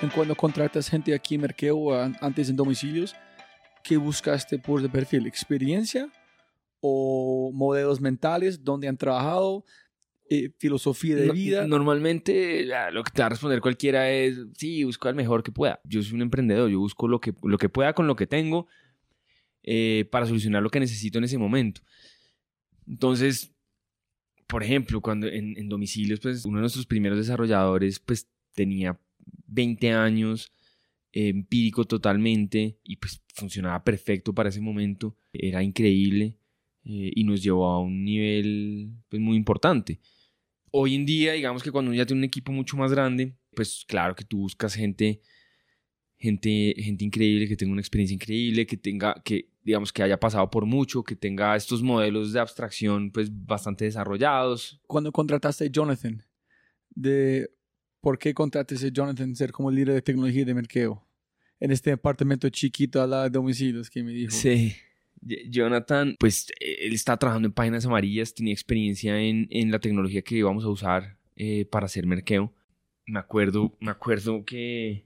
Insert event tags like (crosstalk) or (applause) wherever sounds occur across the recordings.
En cuando contratas gente aquí en Merkeo, an- antes en domicilios, ¿qué buscaste por de perfil? ¿Experiencia o modelos mentales donde han trabajado? eh, ¿Filosofía de No- vida? Normalmente ah, lo que te va a responder cualquiera es, sí, busco al mejor que pueda. Yo soy un emprendedor, yo busco lo que, lo que pueda con lo que tengo eh, para solucionar lo que necesito en ese momento. Entonces, por ejemplo, cuando en, en domicilios, pues uno de nuestros primeros desarrolladores, pues tenía 20 años, empírico totalmente, y pues funcionaba perfecto para ese momento, era increíble eh, y nos llevó a un nivel pues, muy importante. Hoy en día, digamos que cuando uno ya tiene un equipo mucho más grande, pues claro que tú buscas gente, gente, gente increíble, que tenga una experiencia increíble, que tenga, que digamos que haya pasado por mucho, que tenga estos modelos de abstracción pues bastante desarrollados. Cuando contrataste a Jonathan, de ¿por qué contrataste a Jonathan ser como líder de tecnología de Merkeo? En este departamento chiquito al lado de domicilios que me dijo. Sí. Jonathan, pues él está trabajando en páginas amarillas, tenía experiencia en, en la tecnología que íbamos a usar eh, para hacer merkeo. Me acuerdo, me acuerdo que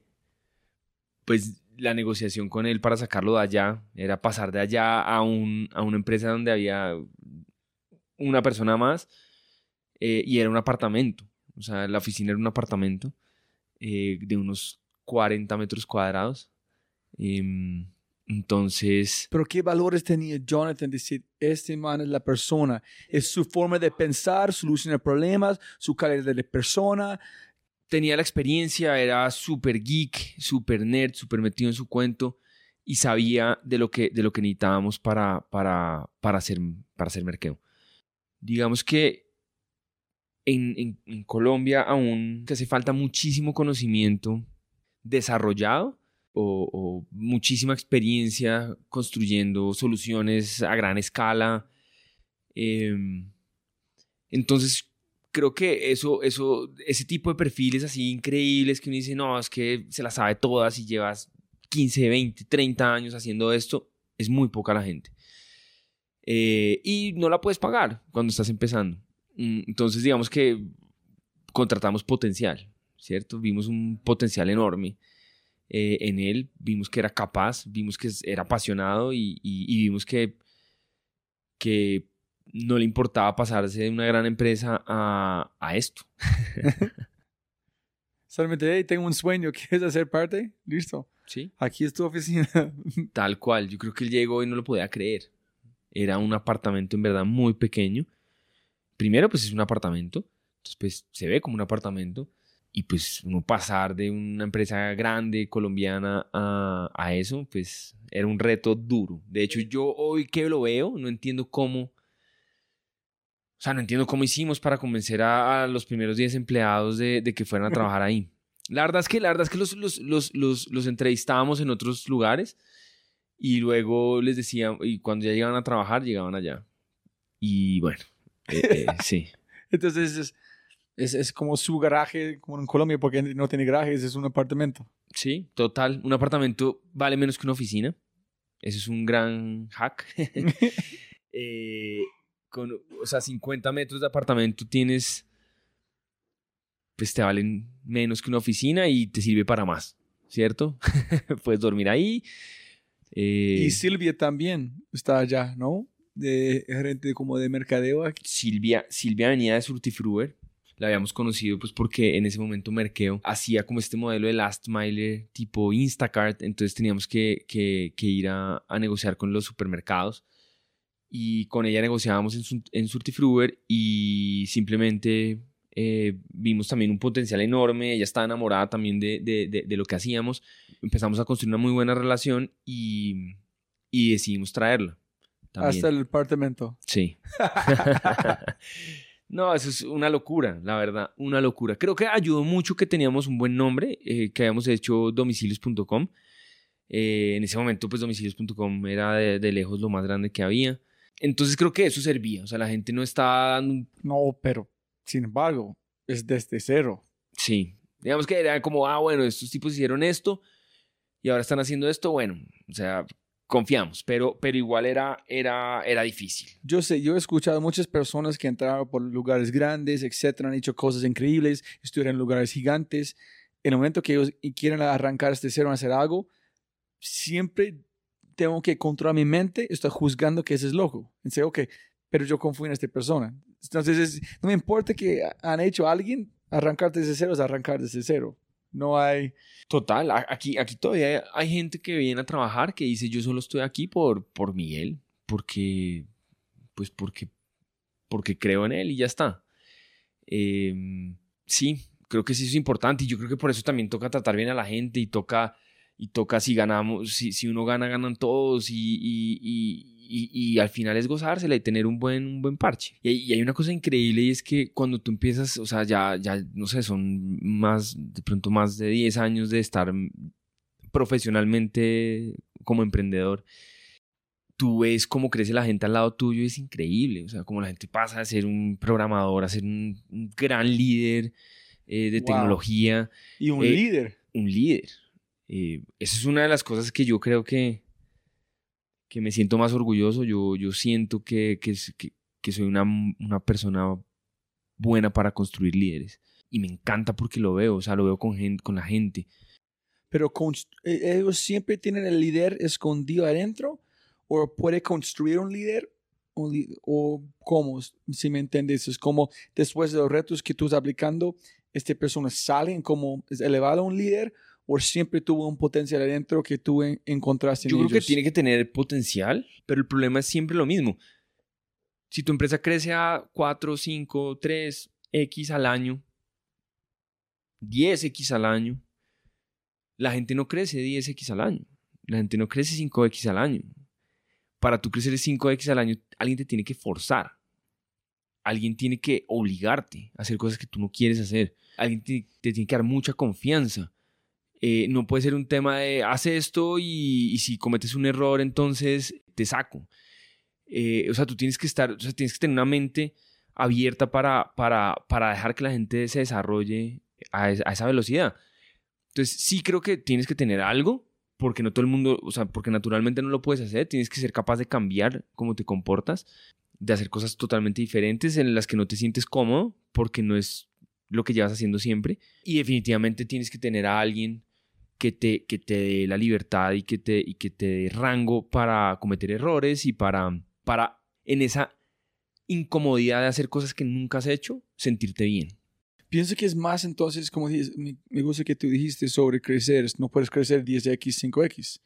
pues la negociación con él para sacarlo de allá era pasar de allá a, un, a una empresa donde había una persona más eh, y era un apartamento. O sea, la oficina era un apartamento eh, de unos 40 metros cuadrados. Em, entonces, Pero ¿qué valores tenía Jonathan? Decir, este man es la persona. Es su forma de pensar, solucionar problemas, su calidad de persona. tenía la experiencia, era súper geek, súper nerd, súper metido en su cuento y sabía de lo que, de lo que necesitábamos para, para, para, hacer, para hacer. Digamos que en, Colombia aún que hace falta muchísimo conocimiento desarrollado o, o muchísima experiencia construyendo soluciones a gran escala. Em, entonces, creo que eso, eso, ese tipo de perfiles así increíbles que uno dice, no, es que se las sabe todas y llevas 15, 20, 30 años haciendo esto, es muy poca la gente. Eh, y no la puedes pagar cuando estás empezando. Mm, Entonces, digamos que contratamos potencial, ¿cierto? Vimos un potencial enorme eh, en él, vimos que era capaz, vimos que era apasionado y, y- y vimos que, que no le importaba pasarse de una gran empresa a, a esto. (laughs) Solamente, hey, tengo un sueño, (laughs) ¿quieres hacer parte? Listo. ¿Sí? Aquí es tu oficina. (laughs) Tal cual, yo creo que él llegó y no lo podía creer. Era un apartamento en verdad muy pequeño. Primero, pues es un apartamento, entonces pues se ve como un apartamento. Y pues uno pasar de una empresa grande colombiana a, a eso, pues era un reto duro. De hecho, yo hoy que lo veo, no entiendo cómo... O sea, no entiendo cómo hicimos para convencer a, a los primeros 10 empleados de, de que fueran a trabajar ahí. La verdad es que, la verdad es que los, los, los, los, los entrevistábamos en otros lugares y luego les decía, y cuando ya llegaban a trabajar, llegaban allá. Y bueno, eh, eh, sí. (laughs) Entonces es, es, es como su garaje, como en Colombia, porque no tiene garajes, es un apartamento. Sí, total. Un apartamento vale menos que una oficina. Eso es un gran hack. (laughs) (laughs) Eh, con, o sea, 50 metros de apartamento tienes, pues te valen menos que una oficina y te sirve para más, ¿cierto? Puedes dormir ahí. eh, Y Silvia también está allá, ¿no? De gerente como de mercadeo aquí. Silvia, Silvia venía de Surtifruber. La habíamos conocido pues porque en ese momento Merkeo hacía como este modelo de last mile tipo Instacart, entonces teníamos que, que- que ir a, a negociar con los supermercados y con ella negociábamos en, en Surtifruber y simplemente eh, vimos también un potencial enorme, ella estaba enamorada también de, de- de- de lo que hacíamos, empezamos a construir una muy buena relación y, y decidimos traerla. También. Hasta el apartamento. Sí. (laughs) no, eso es una locura, la verdad, una locura. Creo que ayudó mucho que teníamos un buen nombre, eh, que habíamos hecho domicilios.com. Eh, en ese momento, pues domicilios.com era de, de lejos lo más grande que había. Entonces creo que eso servía. O sea, la gente no estaba dando. No, pero sin embargo, es desde cero. Sí. Digamos que era como, ah, bueno, estos tipos hicieron esto y ahora están haciendo esto. Bueno, o sea, confiamos, pero, pero igual era, era, era difícil. Yo sé, yo he escuchado muchas personas que entraron por lugares grandes, etcétera, han hecho cosas increíbles, estuvieron en lugares gigantes en el momento que ellos quieren arrancar este cero hacer algo, siempre tengo que controlar mi mente, estoy juzgando que ese es loco. Dice, ok, pero yo confío en esta persona. Entonces, no me importa que han hecho a alguien, arrancar desde cero es arrancar desde cero. No hay... Total, aquí, aquí todavía hay gente que viene a trabajar que dice yo solo estoy aquí por, por Miguel, porque, pues porque, porque creo en él y ya está. Em, sí, creo que sí es importante y yo creo que por eso también toca tratar bien a la gente y toca, y toca si ganamos, si, si uno gana, ganan todos y, y, al final es gozársela y tener un buen, un buen parche. Y, hay una cosa increíble y es que cuando tú empiezas, o sea, ya, ya, no sé, son más, de pronto más de 10 años de estar profesionalmente como emprendedor, tú ves cómo crece la gente al lado tuyo, es increíble, o sea, cómo la gente pasa a ser un programador, a ser un, gran líder eh, de tecnología. Y un eh, líder. Un líder. Eh, esa es una de las cosas que yo creo que, que me siento más orgulloso. Yo, yo siento que, que, soy una, una, persona buena para construir líderes. Y me encanta porque lo veo, o sea, lo veo con, gente, con la gente. Pero eh, ellos siempre tienen el líder escondido adentro o puede construir un líder o, o cómo, si me entiendes, es como después de los retos que tú estás aplicando, esta persona salen como elevado a un líder o siempre tuvo un potencial adentro que tú encontraste Yo creo que tiene que tener potencial, pero el problema es siempre lo mismo. Si tu empresa crece a 4, 5, 3, X al año, 10X al año, la gente no crece 10X al año. La gente no crece 5X al año. Para tú crecer 5X al año, alguien te tiene que forzar. Alguien tiene que obligarte a hacer cosas que tú no quieres hacer. Alguien te, te tiene que dar mucha confianza. Eh, no puede ser un tema de haz esto y, si cometes un error entonces te saco. Eh, o sea, tú tienes que estar, o sea, tienes que tener una mente abierta para, para, para dejar que la gente se desarrolle a, esa velocidad. Entonces, sí creo que tienes que tener algo, porque no todo el mundo, o sea, porque naturalmente no lo puedes hacer, tienes que ser capaz de cambiar cómo te comportas, de hacer cosas totalmente diferentes en las que no te sientes cómodo, porque no es lo que llevas haciendo siempre. Y definitivamente tienes que tener a alguien que te, que te dé la libertad y que te, y que te dé rango para cometer errores y para, para en esa incomodidad de hacer cosas que nunca has hecho, sentirte bien. Pienso que es más entonces, como dices, me gusta que tú dijiste sobre crecer, no puedes crecer 10x, 5x,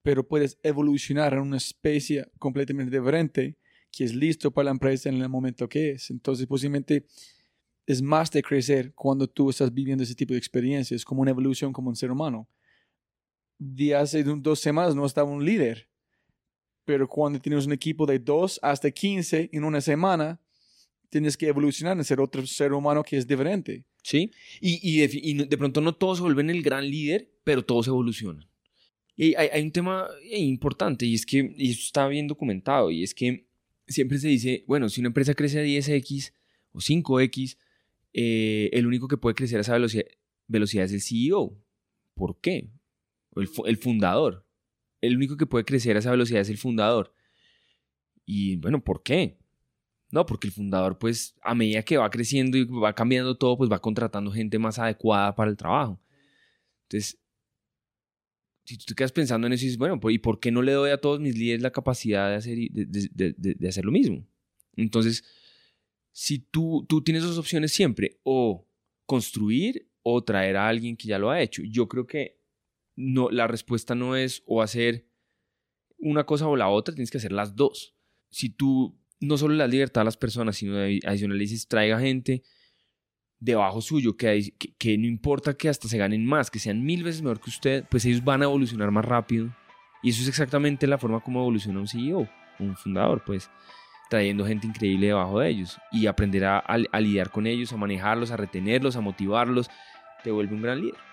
pero puedes evolucionar en una especie completamente diferente que es listo para la empresa en el momento que es. Entonces, posiblemente es más de crecer cuando tú estás viviendo ese tipo de experiencias, como una evolución como un ser humano. De hace dos semanas no estaba un líder, pero cuando tienes un equipo de dos hasta 15 en una semana, tienes que evolucionar en ser otro ser humano que es diferente. Sí, y, de, pronto no todos se vuelven el gran líder, pero todos evolucionan. Y hay, un tema importante y es que, y esto está bien documentado, y es que siempre se dice, bueno, si una empresa crece a 10x o 5x, eh, el único que puede crecer a esa velocidad, es el CEO. ¿Por qué? El, fundador. El único que puede crecer a esa velocidad es el fundador. Y bueno, ¿por qué? No, porque el fundador, pues, a medida que va creciendo y va cambiando todo, pues va contratando gente más adecuada para el trabajo. Entonces, si tú te quedas pensando en eso y dices, bueno, ¿y por qué no le doy a todos mis líderes la capacidad de hacer, de hacer lo mismo? Entonces, si tú, tú tienes dos opciones siempre, o construir o traer a alguien que ya lo ha hecho. Yo creo que no, la respuesta no es o hacer una cosa o la otra, tienes que hacer las dos. Si tú no solo le das libertad a las personas, sino adicional traiga gente debajo suyo, que, que, que, no importa que hasta se ganen más, que sean mil veces mejor que usted, pues ellos van a evolucionar más rápido. Y eso es exactamente la forma como evoluciona un CEO, un fundador, pues trayendo gente increíble debajo de ellos y aprender a, lidiar con ellos, a manejarlos, a retenerlos, a motivarlos, te vuelve un gran líder.